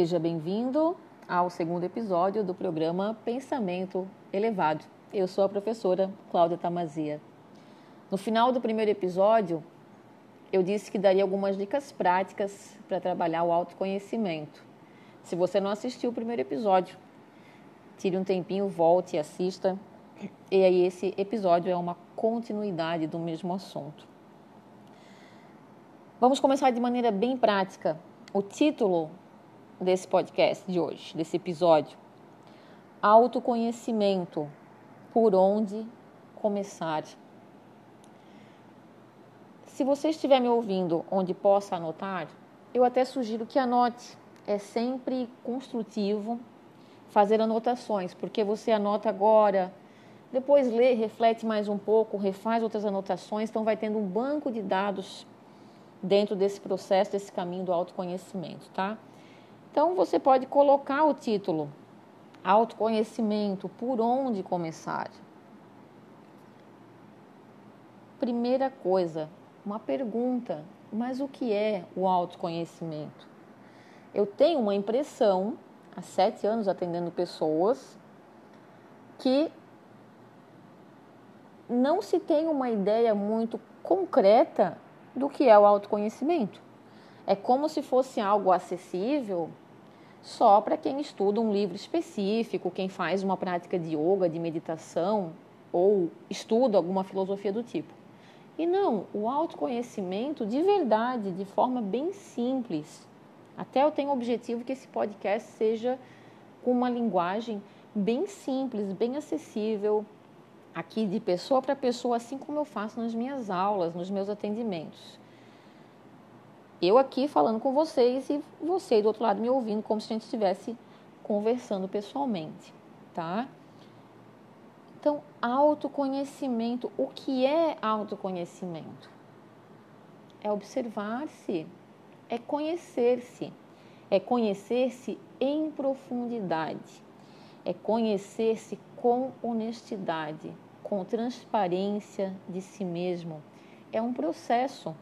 Seja bem-vindo ao segundo episódio do programa Pensamento Elevado. Eu sou a professora Cláudia Tamazia. No final do primeiro episódio, eu disse que daria algumas dicas práticas para trabalhar o autoconhecimento. Se você não assistiu o primeiro episódio, tire um tempinho, volte e assista. E aí, esse episódio é uma continuidade do mesmo assunto. Vamos começar de maneira bem prática. O título desse podcast de hoje, desse episódio, Autoconhecimento. Por onde começar? Se você estiver me ouvindo onde possa anotar, eu até sugiro que anote. É sempre construtivo fazer anotações, porque você anota agora, depois lê, reflete mais um pouco, refaz outras anotações, então vai tendo um banco de dados dentro desse processo, desse caminho do autoconhecimento, tá? Então você pode colocar o título Autoconhecimento, por onde começar? Primeira coisa, uma pergunta, mas o que é o autoconhecimento? Eu tenho uma impressão, há sete anos atendendo pessoas, que não se tem uma ideia muito concreta do que é o autoconhecimento. É como se fosse algo acessível só para quem estuda um livro específico, quem faz uma prática de yoga, de meditação ou estuda alguma filosofia do tipo. E não, o autoconhecimento de verdade, de forma bem simples. Até eu tenho o objetivo que esse podcast seja com uma linguagem bem simples, bem acessível, aqui de pessoa para pessoa, assim como eu faço nas minhas aulas, nos meus atendimentos. Eu aqui falando com vocês e você do outro lado me ouvindo como se a gente estivesse conversando pessoalmente, tá? Então, autoconhecimento, o que é autoconhecimento? É observar-se, é conhecer-se, é conhecer-se em profundidade, é conhecer-se com honestidade, com transparência de si mesmo. É um processo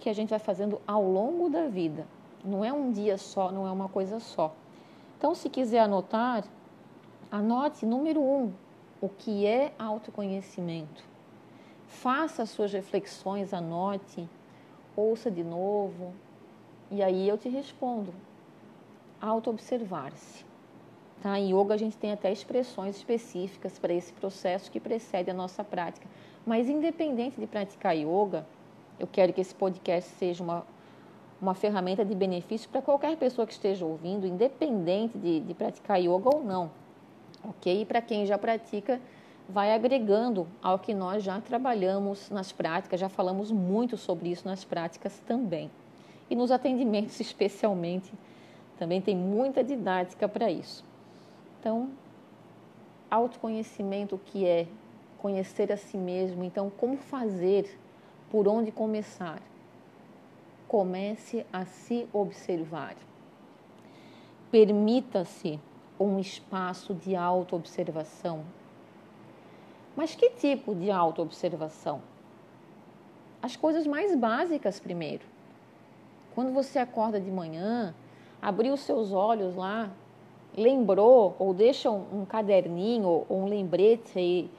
que a gente vai fazendo ao longo da vida. Não é um dia só, não é uma coisa só. Então, se quiser anotar, anote número um, o que é autoconhecimento. Faça as suas reflexões, anote, ouça de novo, e aí eu te respondo. Auto-observar-se. Tá? Em yoga a gente tem até expressões específicas para esse processo que precede a nossa prática. Mas independente de praticar yoga, eu quero que esse podcast seja uma, uma ferramenta de benefício para qualquer pessoa que esteja ouvindo, independente de, de praticar yoga ou não. Ok? E para quem já pratica, vai agregando ao que nós já trabalhamos nas práticas, já falamos muito sobre isso nas práticas também. E nos atendimentos, especialmente, também tem muita didática para isso. Então, autoconhecimento, o que é conhecer a si mesmo, então, como fazer, por onde começar? Comece a se observar. Permita-se um espaço de autoobservação. Mas que tipo de autoobservação? As coisas mais básicas primeiro. Quando você acorda de manhã, abriu seus olhos lá, lembrou ou deixa um, um caderninho ou um lembrete aí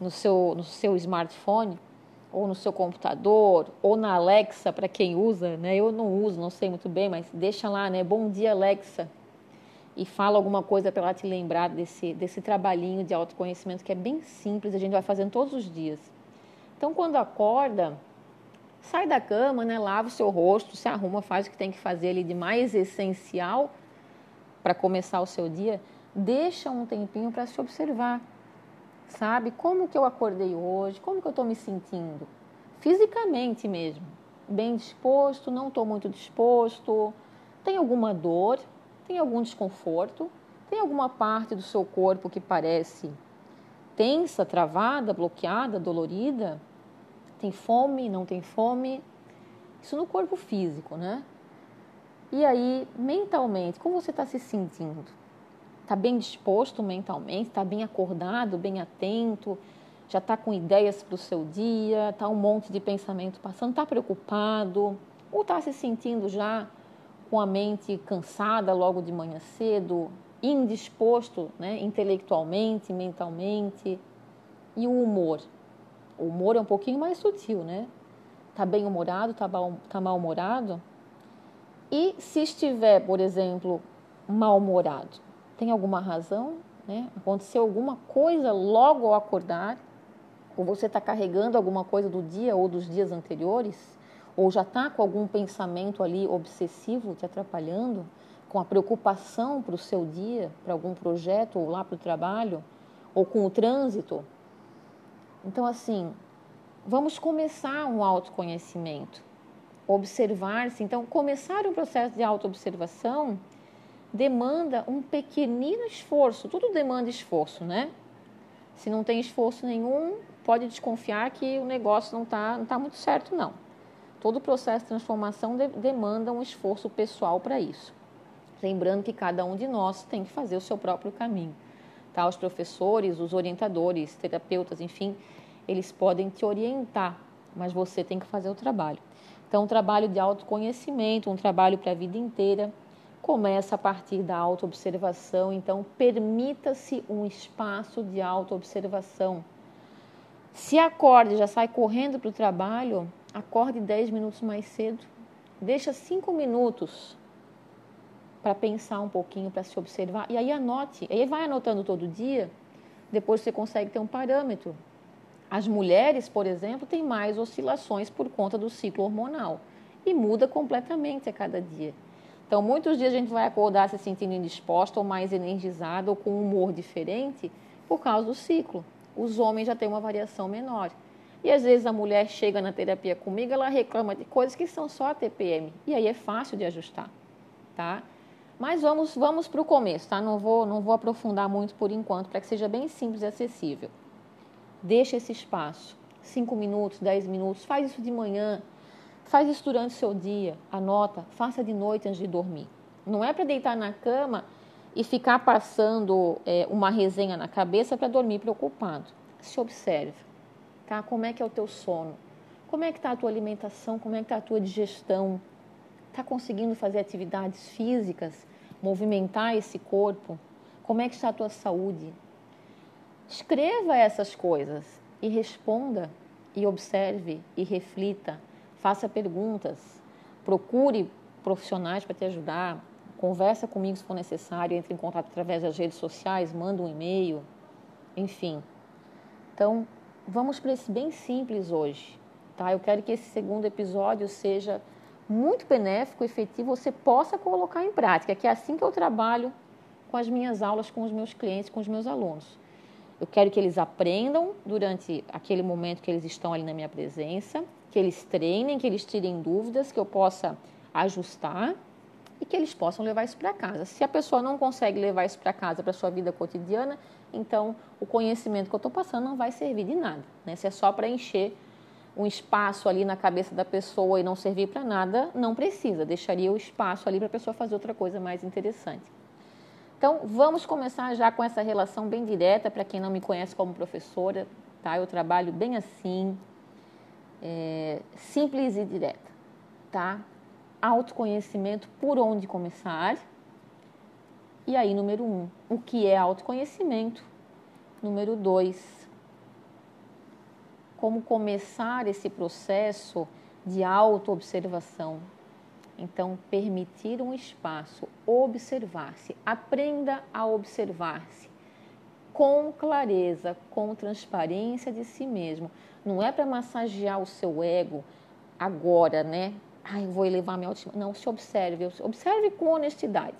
no seu, no seu smartphone ou no seu computador ou na Alexa para quem usa, né? Eu não uso, não sei muito bem, mas deixa lá, né? Bom dia Alexa e fala alguma coisa para ela te lembrar desse desse trabalhinho de autoconhecimento que é bem simples, a gente vai fazendo todos os dias. Então quando acorda, sai da cama, né? Lava o seu rosto, se arruma, faz o que tem que fazer ali de mais essencial para começar o seu dia, deixa um tempinho para se observar. Sabe? Como que eu acordei hoje? Como que eu estou me sentindo? Fisicamente mesmo. Bem disposto? Não estou muito disposto? Tem alguma dor? Tem algum desconforto? Tem alguma parte do seu corpo que parece tensa, travada, bloqueada, dolorida? Tem fome? Não tem fome? Isso no corpo físico, né? E aí, mentalmente, como você está se sentindo? Está bem disposto mentalmente? Está bem acordado, bem atento? Já está com ideias para o seu dia? Está um monte de pensamento passando? Está preocupado? Ou está se sentindo já com a mente cansada logo de manhã cedo, indisposto né, intelectualmente, mentalmente. E o humor? O humor é um pouquinho mais sutil, né? Tá bem humorado, tá, tá mal-humorado? E se estiver, por exemplo, mal-humorado, tem alguma razão? Né? Aconteceu alguma coisa logo ao acordar? Ou você está carregando alguma coisa do dia ou dos dias anteriores? Ou já está com algum pensamento ali obsessivo te atrapalhando? Com a preocupação para o seu dia, para algum projeto ou lá para o trabalho? Ou com o trânsito? Então, assim, vamos começar um autoconhecimento. Observar-se. Então, começar um processo de autoobservação demanda um pequenino esforço. Tudo demanda esforço, né? Se não tem esforço nenhum, pode desconfiar que o negócio não está não tá muito certo, não. Todo o processo de transformação de, demanda um esforço pessoal para isso. Lembrando que cada um de nós tem que fazer o seu próprio caminho. Tá? Os professores, os orientadores, terapeutas, enfim, eles podem te orientar, mas você tem que fazer o trabalho. Então, um trabalho de autoconhecimento, um trabalho para a vida inteira, começa a partir da autoobservação. Então, permita-se um espaço de autoobservação se acorde já sai correndo para o trabalho, acorde 10 minutos mais cedo. Deixa 5 minutos para pensar um pouquinho, para se observar. E aí anote. Aí vai anotando todo dia. Depois você consegue ter um parâmetro. As mulheres, por exemplo, têm mais oscilações por conta do ciclo hormonal. E muda completamente a cada dia. Então, muitos dias a gente vai acordar se sentindo indisposta ou mais energizada ou com um humor diferente por causa do ciclo os homens já têm uma variação menor. E às vezes a mulher chega na terapia comigo, ela reclama de coisas que são só a TPM. E aí é fácil de ajustar, tá? Mas vamos, vamos para o começo, tá? Não vou, não vou aprofundar muito por enquanto, para que seja bem simples e acessível. Deixa esse espaço, 5 minutos, 10 minutos, faz isso de manhã, faz isso durante o seu dia, anota, faça de noite antes de dormir. Não é para deitar na cama e ficar passando é, uma resenha na cabeça para dormir preocupado. Se observe, tá? Como é que é o teu sono? Como é que está a tua alimentação? Como é que está a tua digestão? Está conseguindo fazer atividades físicas? Movimentar esse corpo? Como é que está a tua saúde? Escreva essas coisas e responda e observe e reflita. Faça perguntas. Procure profissionais para te ajudar, conversa comigo se for necessário, entre em contato através das redes sociais, manda um e-mail, enfim. Então, vamos para esse bem simples hoje, tá? Eu quero que esse segundo episódio seja muito benéfico, efetivo, você possa colocar em prática, que é assim que eu trabalho com as minhas aulas, com os meus clientes, com os meus alunos. Eu quero que eles aprendam durante aquele momento que eles estão ali na minha presença, que eles treinem, que eles tirem dúvidas, que eu possa ajustar e que eles possam levar isso para casa. Se a pessoa não consegue levar isso para casa, para sua vida cotidiana, então o conhecimento que eu estou passando não vai servir de nada. Né? Se é só para encher um espaço ali na cabeça da pessoa e não servir para nada, não precisa. Deixaria o espaço ali para a pessoa fazer outra coisa mais interessante. Então, vamos começar já com essa relação bem direta, para quem não me conhece como professora, tá? Eu trabalho bem assim, é, simples e direta, tá? autoconhecimento, por onde começar. E aí, número um, o que é autoconhecimento? Número dois, como começar esse processo de autoobservação. Então, permitir um espaço, observar-se, aprenda a observar-se com clareza, com transparência de si mesmo. Não é para massagear o seu ego agora, né? ai, vou elevar minha autoestima. Não, se observe, observe com honestidade.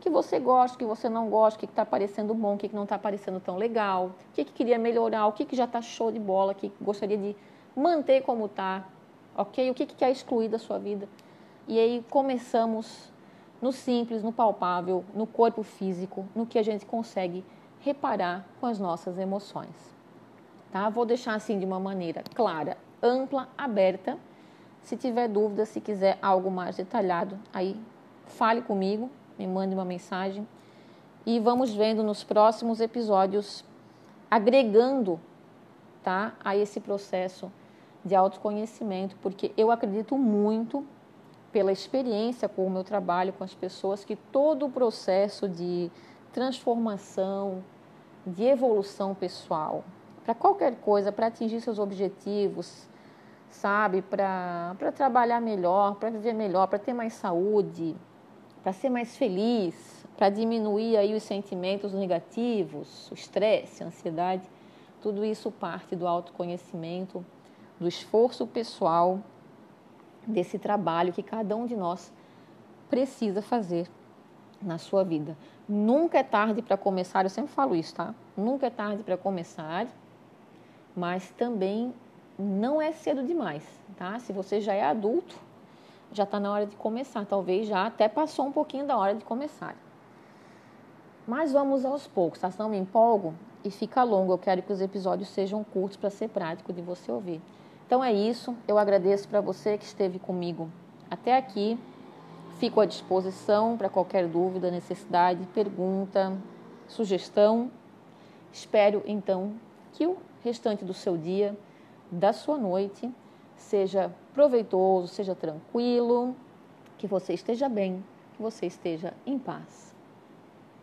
Que você gosta, que você não gosta, o que está parecendo bom, o que não está parecendo tão legal, o que, que queria melhorar, o que, que já está show de bola, o que gostaria de manter como está, ok? O que, que quer excluir da sua vida. E aí começamos no simples, no palpável, no corpo físico, no que a gente consegue reparar com as nossas emoções. Tá? Vou deixar assim de uma maneira clara, ampla, aberta se tiver dúvida, se quiser algo mais detalhado, aí fale comigo, me mande uma mensagem e vamos vendo nos próximos episódios agregando, tá, a esse processo de autoconhecimento, porque eu acredito muito pela experiência com o meu trabalho com as pessoas, que todo o processo de transformação, de evolução pessoal, para qualquer coisa, para atingir seus objetivos, sabe? Para trabalhar melhor, para viver melhor, para ter mais saúde, para ser mais feliz, para diminuir aí os sentimentos negativos, o estresse, a ansiedade. Tudo isso parte do autoconhecimento, do esforço pessoal, desse trabalho que cada um de nós precisa fazer na sua vida. Nunca é tarde para começar, eu sempre falo isso, tá? Nunca é tarde para começar, mas também não é cedo demais, tá? Se você já é adulto, já está na hora de começar. Talvez já até passou um pouquinho da hora de começar. Mas vamos aos poucos, tá? Senão me empolgo e fica longo. Eu quero que os episódios sejam curtos para ser prático de você ouvir. Então é isso. Eu agradeço para você que esteve comigo até aqui. Fico à disposição para qualquer dúvida, necessidade, pergunta, sugestão. Espero então que o restante do seu dia, da sua noite, seja proveitoso, seja tranquilo, que você esteja bem, que você esteja em paz.